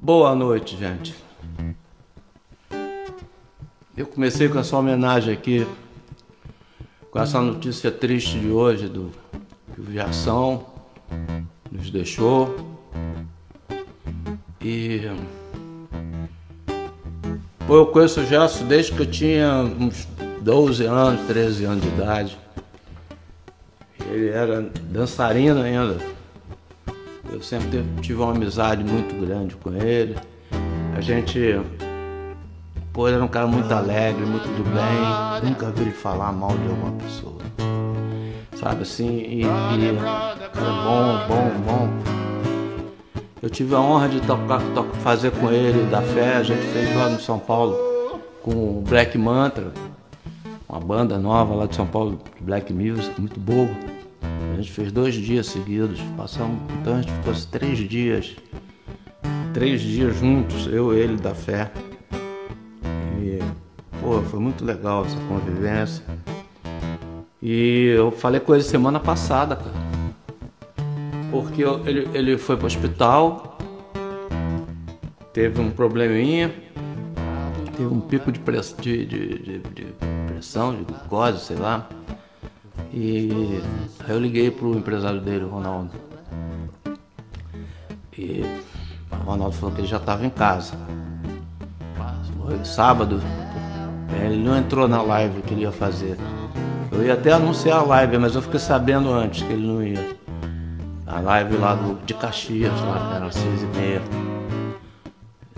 Boa noite, gente. Eu comecei com essa homenagem aqui, com essa notícia triste de hoje do que o Viação nos deixou. E pô, eu conheço o Gerson desde que eu tinha uns 12 anos, 13 anos de idade. Ele era dançarino ainda. Eu sempre tive uma amizade muito grande com ele. A gente. Pô, ele era um cara muito alegre, muito do bem. Nunca vi ele falar mal de alguma pessoa. Sabe assim? E, e cara bom, bom, bom. Eu tive a honra de tocar, to- fazer com ele da fé. A gente fez lá no São Paulo com o Black Mantra, uma banda nova lá de São Paulo, Black Music, muito boa. A gente fez dois dias seguidos, passamos, então a gente ficou três dias, três dias juntos, eu ele da fé. E, pô, foi muito legal essa convivência. E eu falei com ele semana passada, cara. Porque ele, ele foi pro hospital, teve um probleminha, teve um pico de, press- de, de- de- de pressão, de glicose, sei lá. E aí eu liguei pro empresário dele, o Ronaldo. E o Ronaldo falou que ele já estava em casa. Foi sábado. Ele não entrou na live que ele ia fazer. Eu ia até anunciar a live, mas eu fiquei sabendo antes que ele não ia. A live lá do, de Caxias, lá que era seis e meia.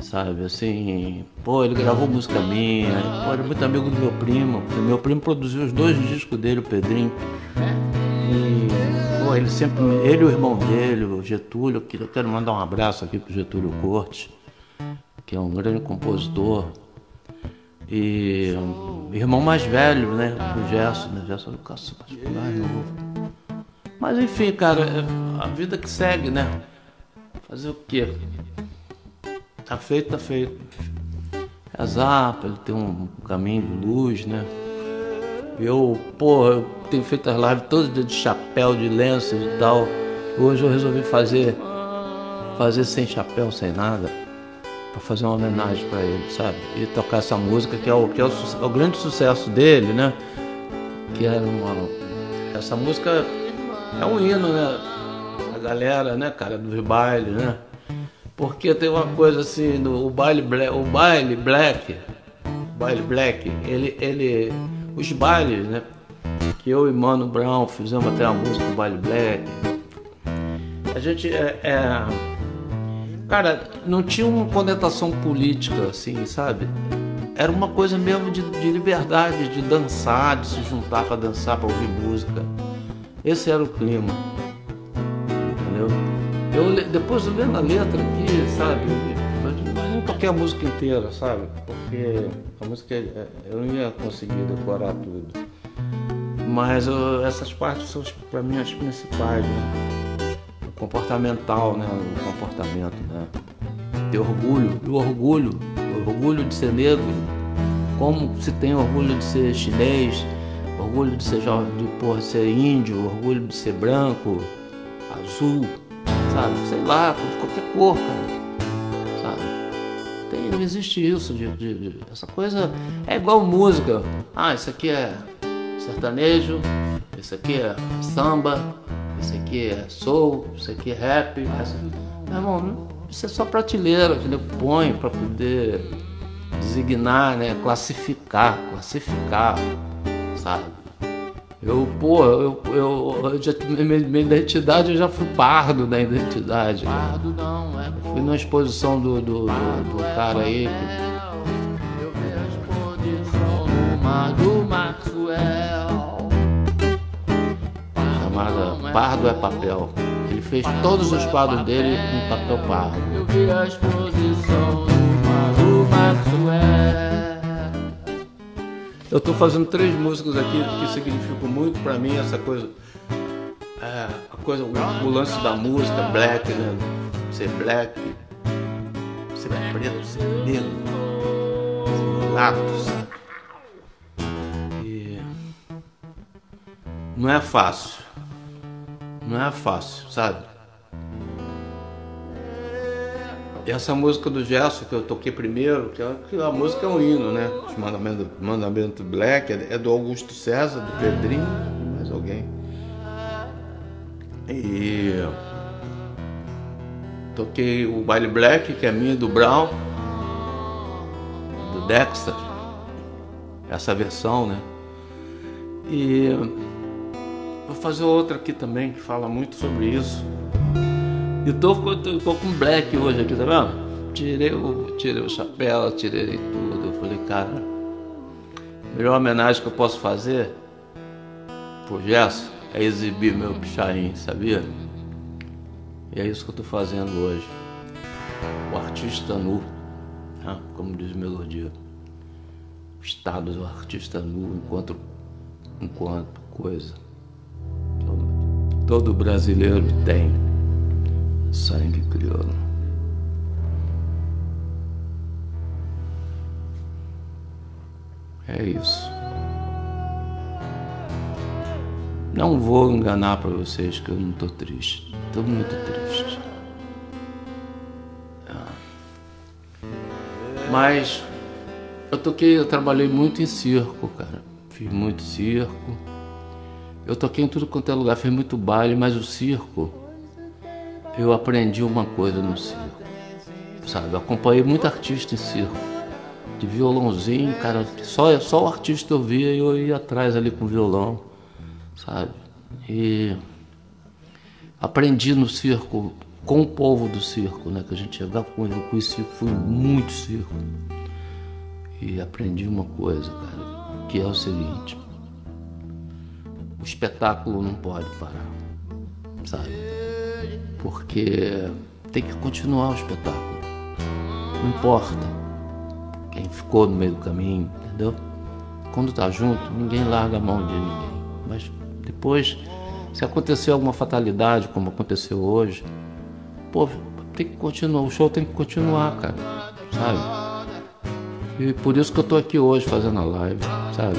Sabe, assim, pô, ele gravou música minha, pô, era muito amigo do meu primo, meu primo produziu os dois discos dele, o Pedrinho. E, pô, ele sempre, ele e o irmão dele, o Getúlio, quero- eu quero mandar um abraço aqui pro Getúlio Cortes, que é um grande compositor. E um irmão mais velho, né, o Gerson, né, Gerson do Caço particular, novo. Mas enfim, cara, é a vida que segue, né? Fazer o quê? Tá feito, tá feito. Rezar pra ele ter um caminho de luz, né? Eu, pô, eu tenho feito as lives todas de chapéu, de lenço e tal. Hoje eu resolvi fazer, fazer sem chapéu, sem nada, pra fazer uma homenagem pra ele, sabe? E tocar essa música que é o, que é o, é o grande sucesso dele, né? Que era uma. Essa música é um hino, né? A galera, né, cara, dos bailes, né? Porque tem uma coisa assim, o baile black, o baile black, baile black, ele, ele, os bailes, né? Que eu e Mano Brown fizemos até uma música do baile black. A gente é, é- cara, não tinha uma conotação política assim, sabe? Era uma coisa mesmo de, de liberdade, de dançar, de se juntar para dançar, para ouvir música. Esse era o clima entendeu? Eu, depois lendo a letra aqui, sabe? Eu não toquei a música inteira, sabe? Porque a música é- eu não ia conseguir decorar tudo. Mas eu- essas partes são para mim as principais, né? O comportamental, né? O comportamento, né? Ter orgulho, o orgulho, o orgulho de ser negro, como se tem orgulho de ser chinês, orgulho de ser jovem, porra, ser índio, orgulho de ser branco, azul, sabe? Sei lá, de qualquer cor, cara. Sabe? Tem, não existe isso de, de- de- essa coisa é igual música. Ah, isso aqui é sertanejo, isso aqui é samba, isso aqui é soul, isso aqui é rap. Essa... Meu irmão, isso é só prateleira ele põe para poder designar, né? Classificar, classificar, sabe? Eu, pô, eu, eu, eu já, minha, minha identidade, eu já fui pardo da identidade. cara. Pardo não é Fui numa exposição do, do, do, do cara aí. Eu vi a exposição do Maxwell. chamada Pardo é Papel. Ele fez todos os quadros dele em papel pardo. Eu vi a exposição no mar do Maxwell. Eu estou fazendo três músicas aqui que significam muito para mim essa coisa, é, a coisa, o, o lance da música black, né? Ser black, ser preto, ser negro, ser mulato, sabe? E não é fácil. Não é fácil, sabe? Essa música do Gerson que eu toquei primeiro, que, é, que a música é um hino, né? Os Mandamento, Mandamento Black, é, é do Augusto César, do Pedrinho, mais alguém. E toquei o Baile Black, que é minha do Brown, do Dexter, essa versão, né? E vou fazer outra aqui também que fala muito sobre isso. E tô, tô, tô com black hoje aqui, tá vendo? Tirei o, tirei o chapéu, tirei tudo. Eu falei, cara, a melhor homenagem que eu posso fazer pro Gerson é exibir meu pichain, sabia? E é isso que eu tô fazendo hoje. O artista nu, né? como diz Melodia. O estado do artista nu enquanto, enquanto coisa. Todo brasileiro tem sangue crioulo. É isso. Não vou enganar para vocês que eu não estou triste. Estou muito triste. Ah. Mas eu toquei, eu trabalhei muito em circo, cara. Fiz muito circo. Eu toquei em tudo quanto é lugar, fiz muito baile, mas o circo eu aprendi uma coisa no circo, sabe? Eu acompanhei muito artista em circo, de violãozinho, cara, só, só o artista eu via e eu ia atrás ali com o violão, sabe? E aprendi no circo, com o povo do circo, né? Que a gente chegava com ele, eu conheci, fui muito circo. E aprendi uma coisa, cara, que é o seguinte, o espetáculo não pode parar, sabe? Porque tem que continuar o espetáculo. Não importa quem ficou no meio do caminho, entendeu? Quando tá junto, ninguém larga a mão de ninguém. Mas depois, se acontecer alguma fatalidade, como aconteceu hoje, pô, tem que continuar, o show tem que continuar, cara, sabe? E por isso que eu tô aqui hoje fazendo a live, sabe?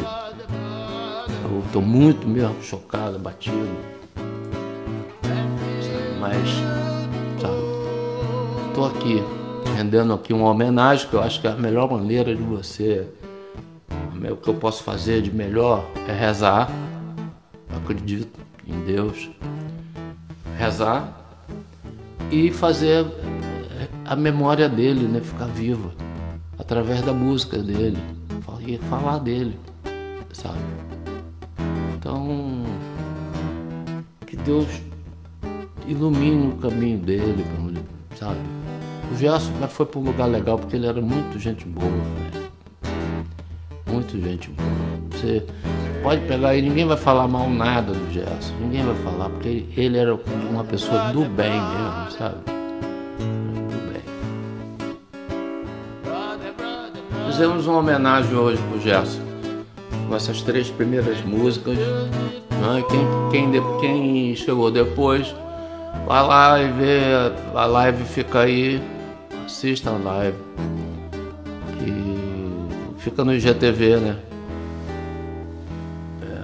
Eu tô muito mesmo chocado, batido mas sabe, tô aqui rendendo aqui uma homenagem que eu acho que é a melhor maneira de você, o que eu posso fazer de melhor é rezar, acredito em Deus, rezar e fazer a memória dele, né, ficar viva através da música dele, e falar dele, sabe? Então, que Deus ilumine o caminho dele, sabe? O Gerson foi para um lugar legal porque ele era muito gente boa, né? Muito gente boa. Você pode pegar aí, ninguém vai falar mal nada do Gerson, ninguém vai falar, porque ele era uma pessoa do bem mesmo, sabe? Do bem. Fizemos uma homenagem hoje pro Gerson, com essas três primeiras músicas. Né? Quem, quem, quem chegou depois Vai lá e vê a live, fica aí, assista a live. Que fica no IGTV, né? É.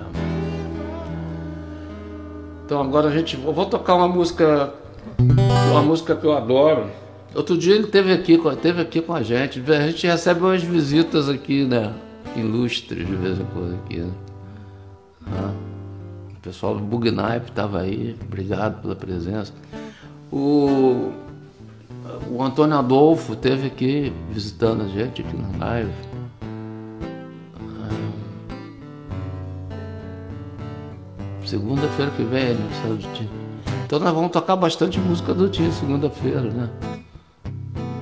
Então agora a gente. Eu vou tocar uma música. Uma música que eu adoro. Outro dia ele teve aqui, teve aqui com a gente. A gente recebe umas visitas aqui, né? Ilustres de vez em quando aqui, né? Ah. O pessoal do Bugnipe estava aí, obrigado pela presença. O, o Antônio Adolfo teve aqui visitando a gente aqui na live. Ah, segunda-feira que vem, aniversário do Tim. Então nós vamos tocar bastante música do Tim segunda-feira, né?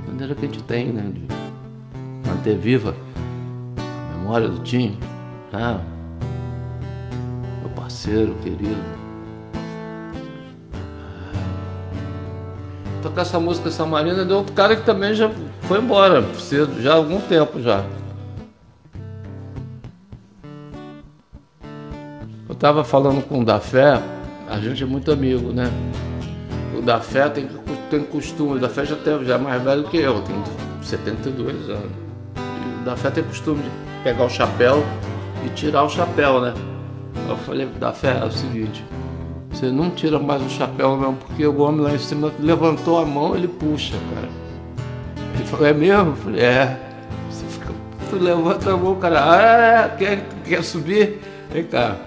maneira que a gente tem, né? De manter viva a memória do Tim. Né? Parceiro querido. Tocar essa música Samarina de outro cara que também já foi embora cedo, já há algum tempo já. Eu estava falando com o da Fé, a gente é muito amigo, né? O da Fé tem, tem costume, o da Fé já, tem, já é mais velho que eu, tem 72 anos. E o da Fé tem costume de pegar o chapéu e tirar o chapéu, né? Eu falei, da Fé é o seguinte, você não tira mais o chapéu mesmo, porque o homem lá em cima levantou a mão, ele puxa, cara. Ele falou, é mesmo? Eu falei, é. Você fica, tu levanta a mão, cara, ah, é, quer, quer subir? Vem cá.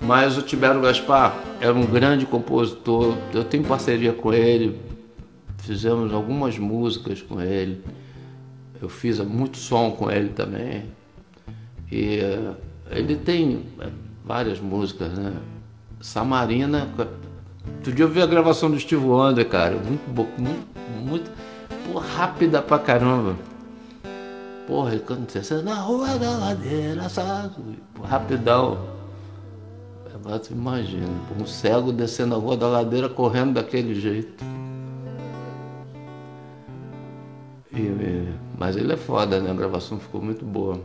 Mas o Tibério Gaspar era um grande compositor, eu tenho parceria com ele, fizemos algumas músicas com ele, eu fiz muito som com ele também. E ele tem eh, várias músicas, né? Samarina. Outro dia eu vi a gravação do Steve Wonder, cara. Muito, muito, muito pô, rápida pra caramba. Porra, ele canta assim, na rua da ladeira, sabe? Rapidão. Agora tu imagina, um cego descendo a rua da ladeira correndo daquele jeito. E, mas ele é foda, né? A gravação ficou muito boa.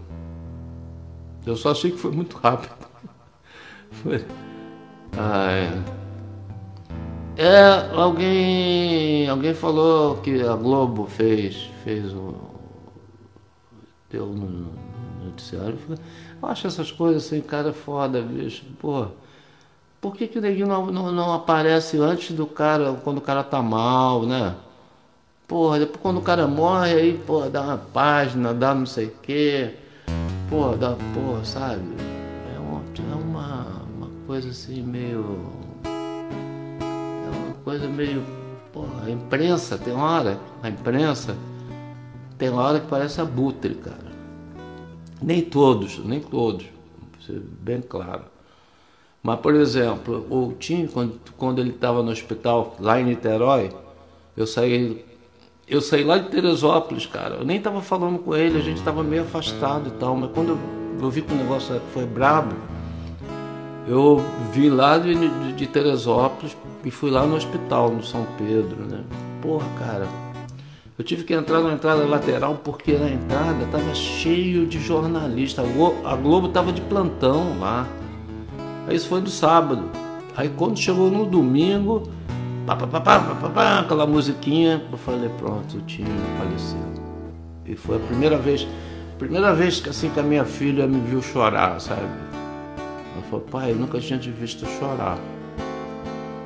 Eu só achei que foi muito rápido. Foi. É. é. alguém. Alguém falou que a Globo fez. fez o. Deu no noticiário. Eu acho essas coisas assim, cara, foda, bicho. Pô. Por que, que o neguinho não, não, não aparece antes do cara, quando o cara tá mal, né? Porra, depois quando o cara morre, aí, pô, dá uma página, dá não sei o quê. Pô, dá, pô, sabe? É uma, é uma, uma coisa assim meio. É uma coisa meio. Porra, a imprensa, tem hora, a imprensa, tem hora que parece abutre, cara. Nem todos, nem todos, ser bem claro. Mas, por exemplo, o Tim, quando, quando ele estava no hospital lá em Niterói, eu saí eu saí lá de Teresópolis, cara. Eu nem tava falando com ele, a gente tava meio afastado e tal. Mas quando eu, vi que o negócio foi brabo, eu vim lá de, de, de, Teresópolis e fui lá no hospital, no São Pedro, né? Porra, cara. Eu tive que entrar na entrada lateral porque na entrada tava cheio de jornalistas. A Globo tava de plantão lá. Aí isso foi do sábado. Aí quando chegou no domingo, pá, pá, pá, pá, pá, pá, aquela musiquinha, eu falei, pronto, o time faleceu. E foi a primeira vez, primeira vez que assim que a minha filha me viu chorar, sabe? Ela falou, pai, eu nunca tinha te visto chorar.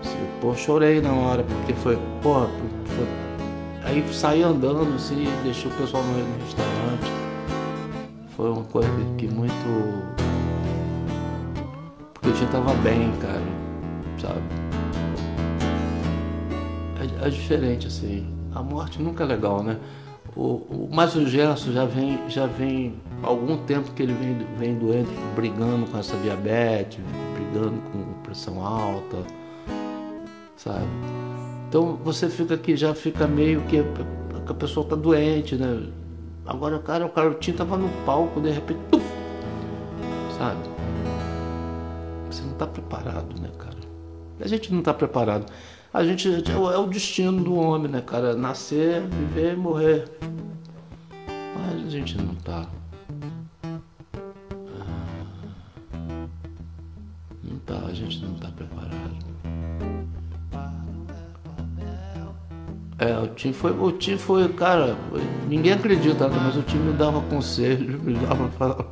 Assim, pô, chorei na hora, porque foi, pô, foi... aí saí andando assim, deixei o pessoal no restaurante. Foi uma coisa que muito. Porque o time tava bem, cara, sabe? É diferente, assim. A morte nunca é legal, né? O, o, mas o Gerson já vem, já vem algum tempo que ele vem, vem doente, brigando com essa diabetes, brigando com pressão alta, sabe? Então você fica aqui, já fica meio que, a pessoa está doente, né? Agora, cara, o Carotinho tava no palco, de repente, tuf, sabe? Você não está preparado, né, cara? A gente não está preparado a gente é o destino do homem, né, cara? Nascer, viver e morrer. Mas a gente não tá. Ah, não tá, a gente não tá preparado. É, o time foi, o time foi, cara, ninguém acredita, né? mas o time me dava conselho, me dava,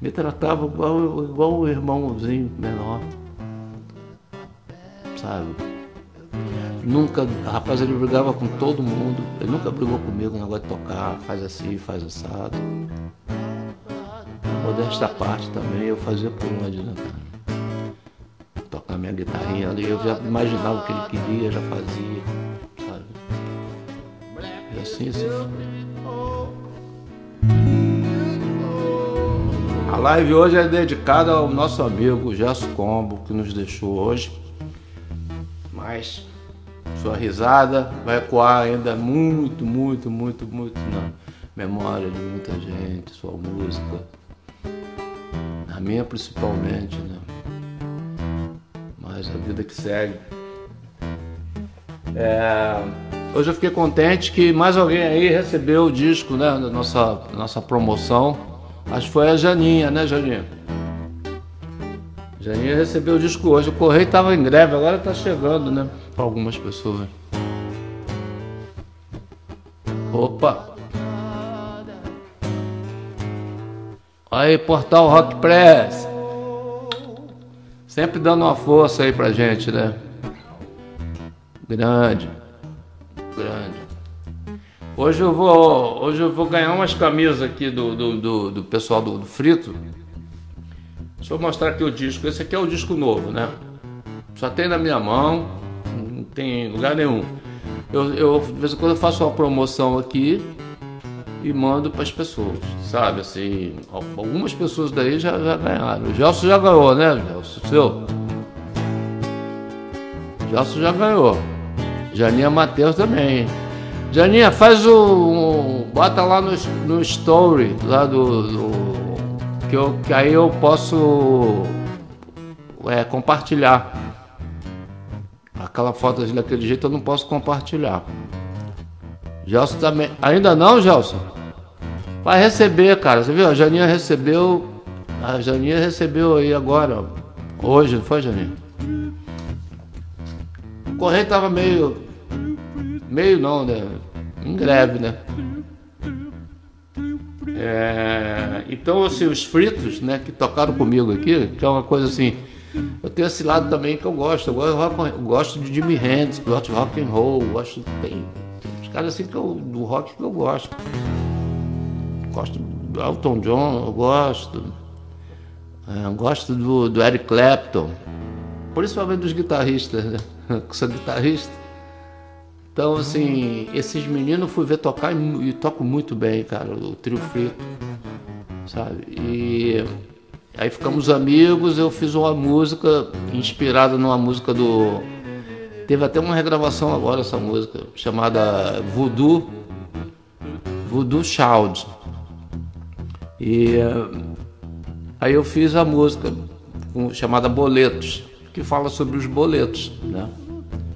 me tratava igual, igual o irmãozinho menor, sabe? Nunca, rapaz, ele brigava com todo mundo. Ele nunca brigou comigo, negócio de tocar, faz assim, faz assado. Modesta parte também, eu fazia por onde, né, cara? Tocar minha guitarrinha ali, eu já imaginava o que ele queria, já fazia, sabe? E assim se foi. A live hoje é dedicada ao nosso amigo Gerson Combo, que nos deixou hoje. Mas sua risada vai ecoar ainda muito, muito, muito, muito na memória de muita gente, sua música. A minha principalmente, né? Mas a vida que segue. É, hoje eu fiquei contente que mais alguém aí recebeu o disco, né? Da nossa, nossa promoção. Acho que foi a Janinha, né, Janinha? Janinha recebeu o disco hoje. O correio estava em greve, agora está chegando, né? Para algumas pessoas. Opa! Aí, Portal Rock Press. Sempre dando uma força aí pra gente, né? Grande. Grande. Hoje eu vou, hoje eu vou ganhar umas camisas aqui do, do, do, do pessoal do, do, Frito. Deixa eu mostrar aqui o disco. Esse aqui é o disco novo, né? Só tem na minha mão, tem lugar nenhum. Eu, eu de vez em quando eu faço uma promoção aqui e mando para as pessoas, sabe? Assim, algumas pessoas daí já, já ganharam. O Gelson já ganhou, né, Gelson? Seu? Gelson já ganhou. Janinha Matheus também. Janinha, faz o. Um, bota lá no, no story lá do. do que, eu, que aí eu posso é, compartilhar. Aquela foto daquele jeito eu não posso compartilhar. Gelson também. Ainda não, Gelson? Vai receber, cara. Você viu? A Janinha recebeu. A Janinha recebeu aí agora. Hoje, não foi, Janinha? O correio tava meio. Meio não, né? Em greve, né? É, então, assim, os fritos, né, que tocaram comigo aqui, que é uma coisa assim. Eu tenho esse lado também que eu gosto. Eu gosto, eu gosto de Jimi Hendrix, gosto de rock and roll, gosto tem, uns caras assim que eu, do rock que eu gosto. Gosto do Elton John, eu gosto. É, eu gosto do, do Eric Clapton, principalmente dos guitarristas, né? Que sou guitarrista. Então, assim, esses meninos fui ver tocar e, e toco muito bem, cara, o trio frito, sabe? E aí ficamos amigos, eu fiz uma música inspirada numa música do. Teve até uma regravação agora essa música, chamada Voodoo, Voodoo Child. E aí eu fiz a música chamada Boletos, que fala sobre os boletos, né?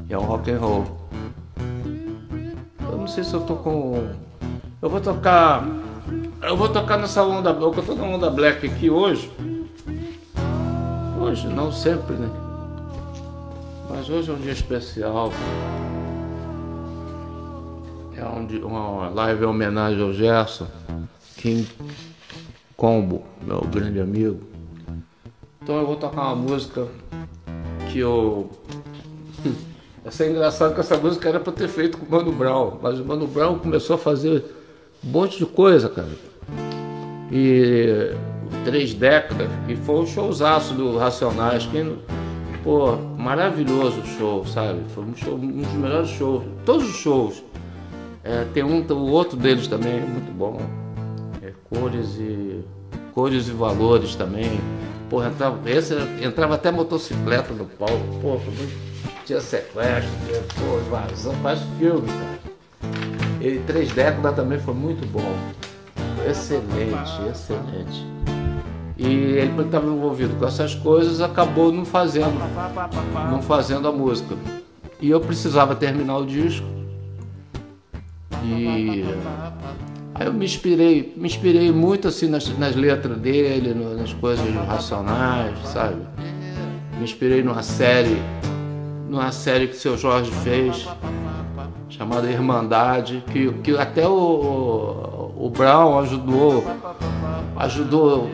É um rock and roll sei se eu tô com. Eu vou tocar. Eu vou tocar nessa onda. Eu tô na onda black aqui hoje. Hoje, não sempre, né? Mas hoje é um dia especial. É um uma live em homenagem ao Gerson, King Combo, meu grande amigo. Então eu vou tocar uma música que eu essa é engraçado que essa música era para ter feito com o Mano Brown, mas o Mano Brown começou a fazer um monte de coisa, cara. E três décadas, e foi um showzaço do Racionais, que, pô, maravilhoso o show, sabe? Foi um, show, um dos melhores shows, todos os shows. É, tem um, o outro deles também, muito bom. É, cores e cores e valores também. Porra, entrava, esse, entrava até motocicleta no palco, pô, tinha sequestro, tinha pô, invasão, faz filme, cara. E Três Décadas também foi muito bom. Excelente, excelente. E ele, quando estava envolvido com essas coisas, acabou não fazendo, não fazendo a música. E eu precisava terminar o disco. E aí eu me inspirei, me inspirei muito assim nas, nas letras dele, nas coisas racionais, sabe? Me inspirei numa série numa série que o seu Jorge fez, chamada Irmandade, que, que até o, o Brown ajudou, ajudou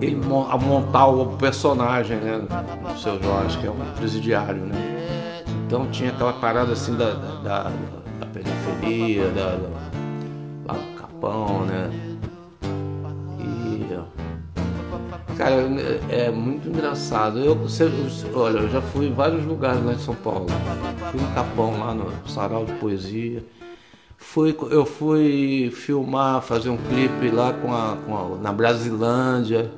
ele a montar o personagem, né, do seu Jorge, que é um presidiário, né? Então tinha aquela parada assim da, da, da periferia, da, da, lá do Capão, né? Cara, é, é muito engraçado. Eu, você, olha, eu já fui em vários lugares lá em São Paulo. Fui no Capão, lá no Sarau de Poesia. Fui, eu fui filmar, fazer um clipe lá com a, com a, na Brasilândia.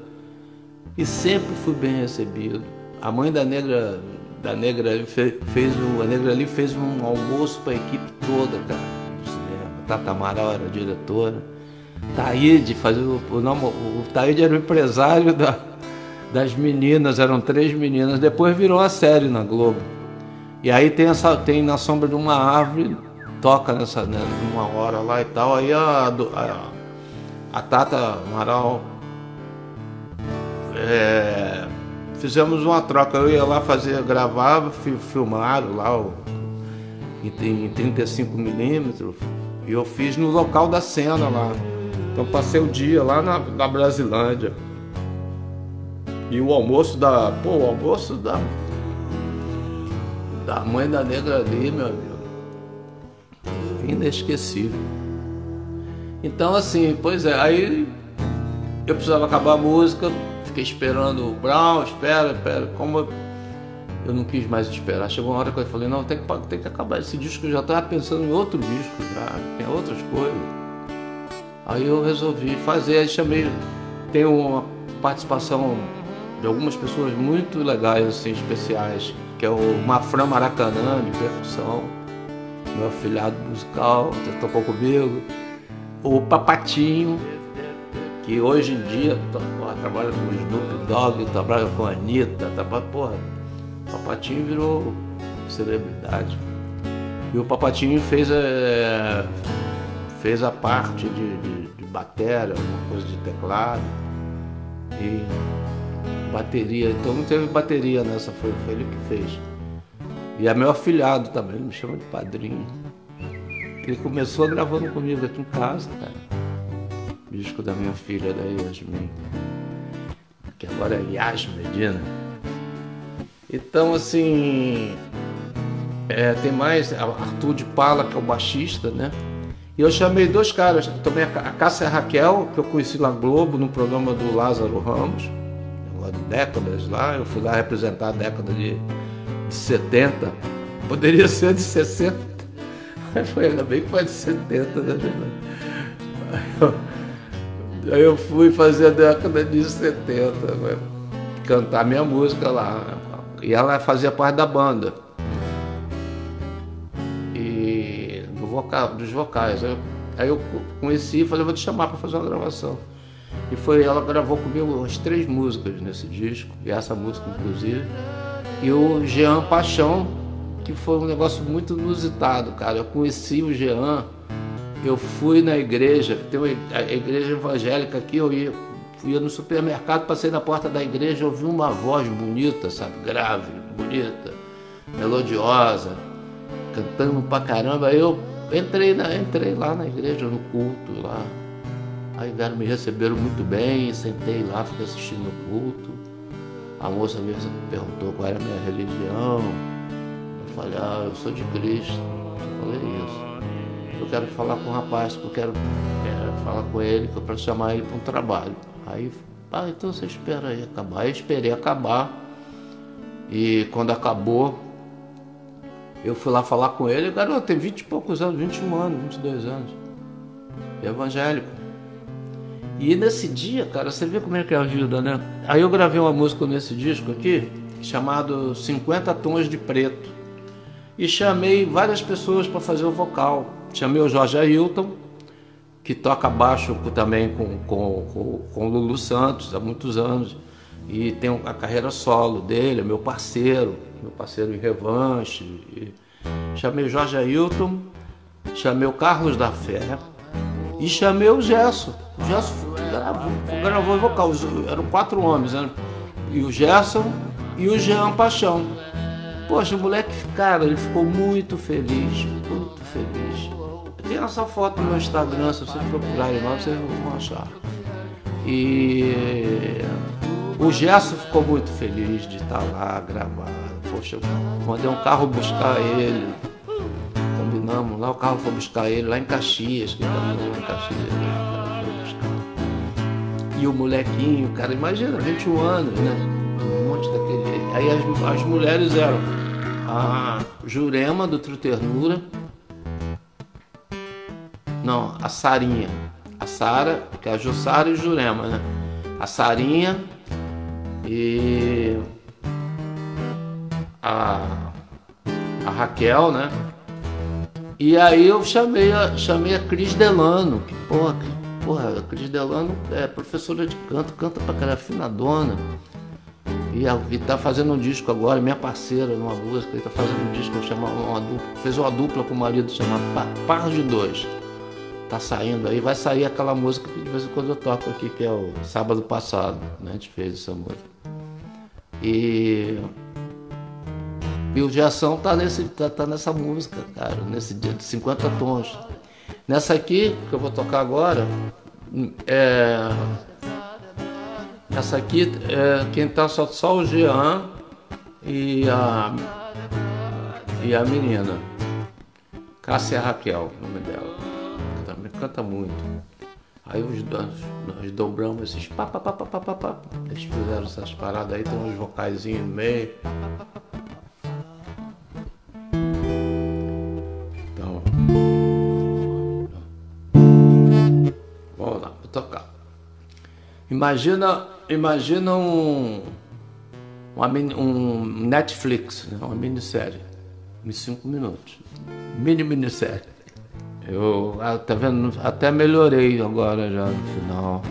E sempre fui bem recebido. A mãe da negra, da negra fez, um, a negra ali fez um almoço para a equipe toda, cara, do cinema. Tata Amaral era diretora. Taíde, fazer o, o, o Taíde era o empresário da, das meninas, eram três meninas. Depois virou a série na Globo. E aí tem essa, tem na sombra de uma árvore, toca nessa, né, uma hora lá e tal. Aí a, a, a Tata Amaral é, fizemos uma troca. Eu ia lá fazer, gravava, filmaram lá o, em, em 35 milímetros E eu fiz no local da cena lá. Então passei o dia lá na, na Brasilândia. E o almoço da. Pô, o almoço da. Da mãe da negra ali, meu amigo. Inesquecível. Então assim, pois é, aí eu precisava acabar a música, fiquei esperando o Brown, espera, espera. Como eu, não quis mais esperar, chegou uma hora que eu falei, não, tem que, tem que acabar esse disco, eu já estava pensando em outro disco, já, tem outras coisas. Aí eu resolvi fazer, aí chamei, tem uma participação de algumas pessoas muito legais, assim, especiais, que é o Mafran Maracanã, de percussão, meu afilhado musical, tocou comigo, o Papatinho, que hoje em dia porra, trabalha com Snoop Dogg, trabalha com a Anitta, trabalha, porra, o Papatinho virou celebridade. E o Papatinho fez, é, fez a parte de, de, de bateria, uma coisa de teclado e bateria. Então não teve bateria nessa, foi, foi ele que fez. E é meu afilhado também, ele me chama de padrinho. Ele começou gravando comigo aqui em casa, cara disco da minha filha, da Yasmin, que agora é Yas Medina. Então, assim, é, tem mais Arthur de Pala, que é o baixista, né? E eu chamei dois caras, também a Cássia Raquel, que eu conheci lá Globo, no programa do Lázaro Ramos, de décadas lá, eu fui lá representar a década de, de 70, poderia ser de 60, mas foi, ainda bem que foi de 70, né? Aí eu fui fazer a década de 70, né? cantar minha música lá. E ela fazia parte da banda. E do vocal, dos vocais. Aí eu, aí eu conheci e falei, vou te chamar para fazer uma gravação. E foi, ela gravou comigo as três músicas nesse disco, e essa música inclusive. E o Jean Paixão, que foi um negócio muito inusitado, cara. Eu conheci o Jean eu fui na igreja, tem uma igreja evangélica aqui, eu ia, no supermercado, passei na porta da igreja, ouvi uma voz bonita, sabe, grave, bonita, melodiosa, cantando pra caramba. Aí eu entrei, na, entrei lá na igreja, no culto lá. Aí vieram, me receberam muito bem, sentei lá, fiquei assistindo o culto. A moça me perguntou qual era a minha religião. Eu falei, ah, eu sou de Cristo. Eu falei isso quero falar com o rapaz, que eu quero é, falar com ele, que eu quero chamar ele para um trabalho. Aí, ah, então você espera aí acabar. Aí eu esperei acabar. E quando acabou, eu fui lá falar com ele. Garoto, tem 20 e poucos anos, 21 anos, 22 anos. Evangélico. E nesse dia, cara, você vê como é que é a vida, né? Aí eu gravei uma música nesse disco aqui, chamado 50 Tons de Preto. E chamei várias pessoas para fazer o vocal. Chamei o Jorge Ailton, que toca baixo também com, com, com, com o Lulu Santos há muitos anos. E tem a carreira solo dele, é meu parceiro, meu parceiro em revanche. E chamei o Jorge Ailton, chamei o Carlos da Fé e chamei o Gerson. O Gerson gravou, gravou vocal, eram quatro homens, né? E o Gerson e o Jean Paixão. Poxa, o moleque, cara, ele ficou muito feliz, muito feliz. Tem essa foto no Instagram, se vocês procurarem lá, vocês vão achar. E o Gerson ficou muito feliz de estar lá gravar. Poxa, eu mandei um carro buscar ele. Combinamos lá, o carro foi buscar ele lá em Caxias, que ele lá em Caxias. Buscar. E o molequinho, cara, imagina, 21 anos, né? Um monte daquele. Aí as, as mulheres eram a Jurema do Ternura não, a Sarinha. A Sara, que é a Jussara e o Jurema, né? A Sarinha e a, a Raquel, né? E aí eu chamei a, chamei a Cris Delano, que porra, que, porra, a Cris Delano é professora de canto, canta pra cara afinadona. E a, tá fazendo um disco agora, minha parceira numa música, ele tá fazendo um disco, chama uma dupla, fez uma dupla com o marido chamado Par, Par de Dois tá saindo aí, vai sair aquela música que de vez em quando eu toco aqui, que é o sábado passado, né? A gente fez essa música. E, e o Jação tá, nesse, tá, tá nessa música, cara, nesse dia de 50 tons. Nessa aqui que eu vou tocar agora, é, essa aqui é quem tá só, só o Jean e a e a menina Cássia Raquel, o nome dela. Canta muito. Aí os dois, nós dobramos esses pá, pá, pá, pá, pá, pá, pá. Eles fizeram essas paradas aí, tem uns vocaizinhos no meio. Então. Vamos lá, vou tocar. Imagina, imagina um, uma, um Netflix, né? uma minissérie. Em cinco minutos. Mini minissérie. Eu, ah, tá vendo? Até melhorei agora já no final.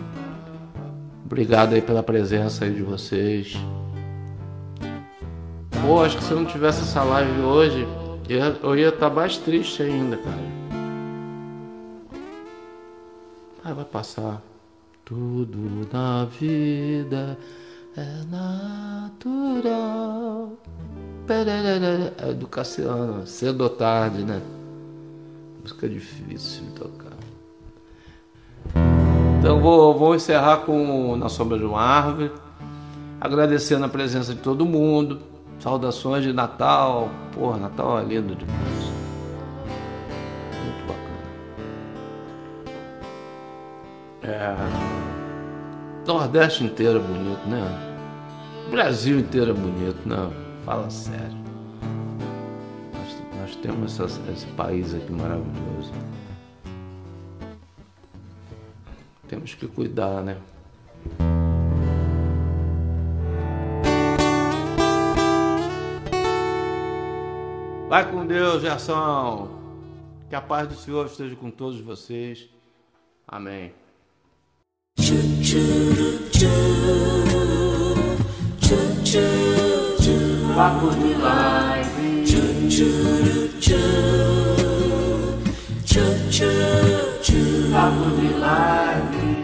Obrigado aí pela presença aí de vocês. Pô, acho que se eu não tivesse essa live hoje, eu, ia estar mais triste ainda, cara. Ah, vai passar. Tudo na vida é natural. É do Cassiano, cedo ou tarde, né? Música difícil de tocar. Então vou, vou encerrar com Na Sombra de uma Árvore, agradecendo a presença de todo mundo, saudações de Natal. Porra, Natal é lindo demais. Muito bacana. É. Nordeste inteiro é bonito, né? Brasil inteiro é bonito, né? Fala sério. Temos essa- esse país aqui maravilhoso. Temos que cuidar, né? Vai com Deus, Gerson. Que a paz do Senhor esteja com todos vocês. Amém. Papo de live. Papo de live.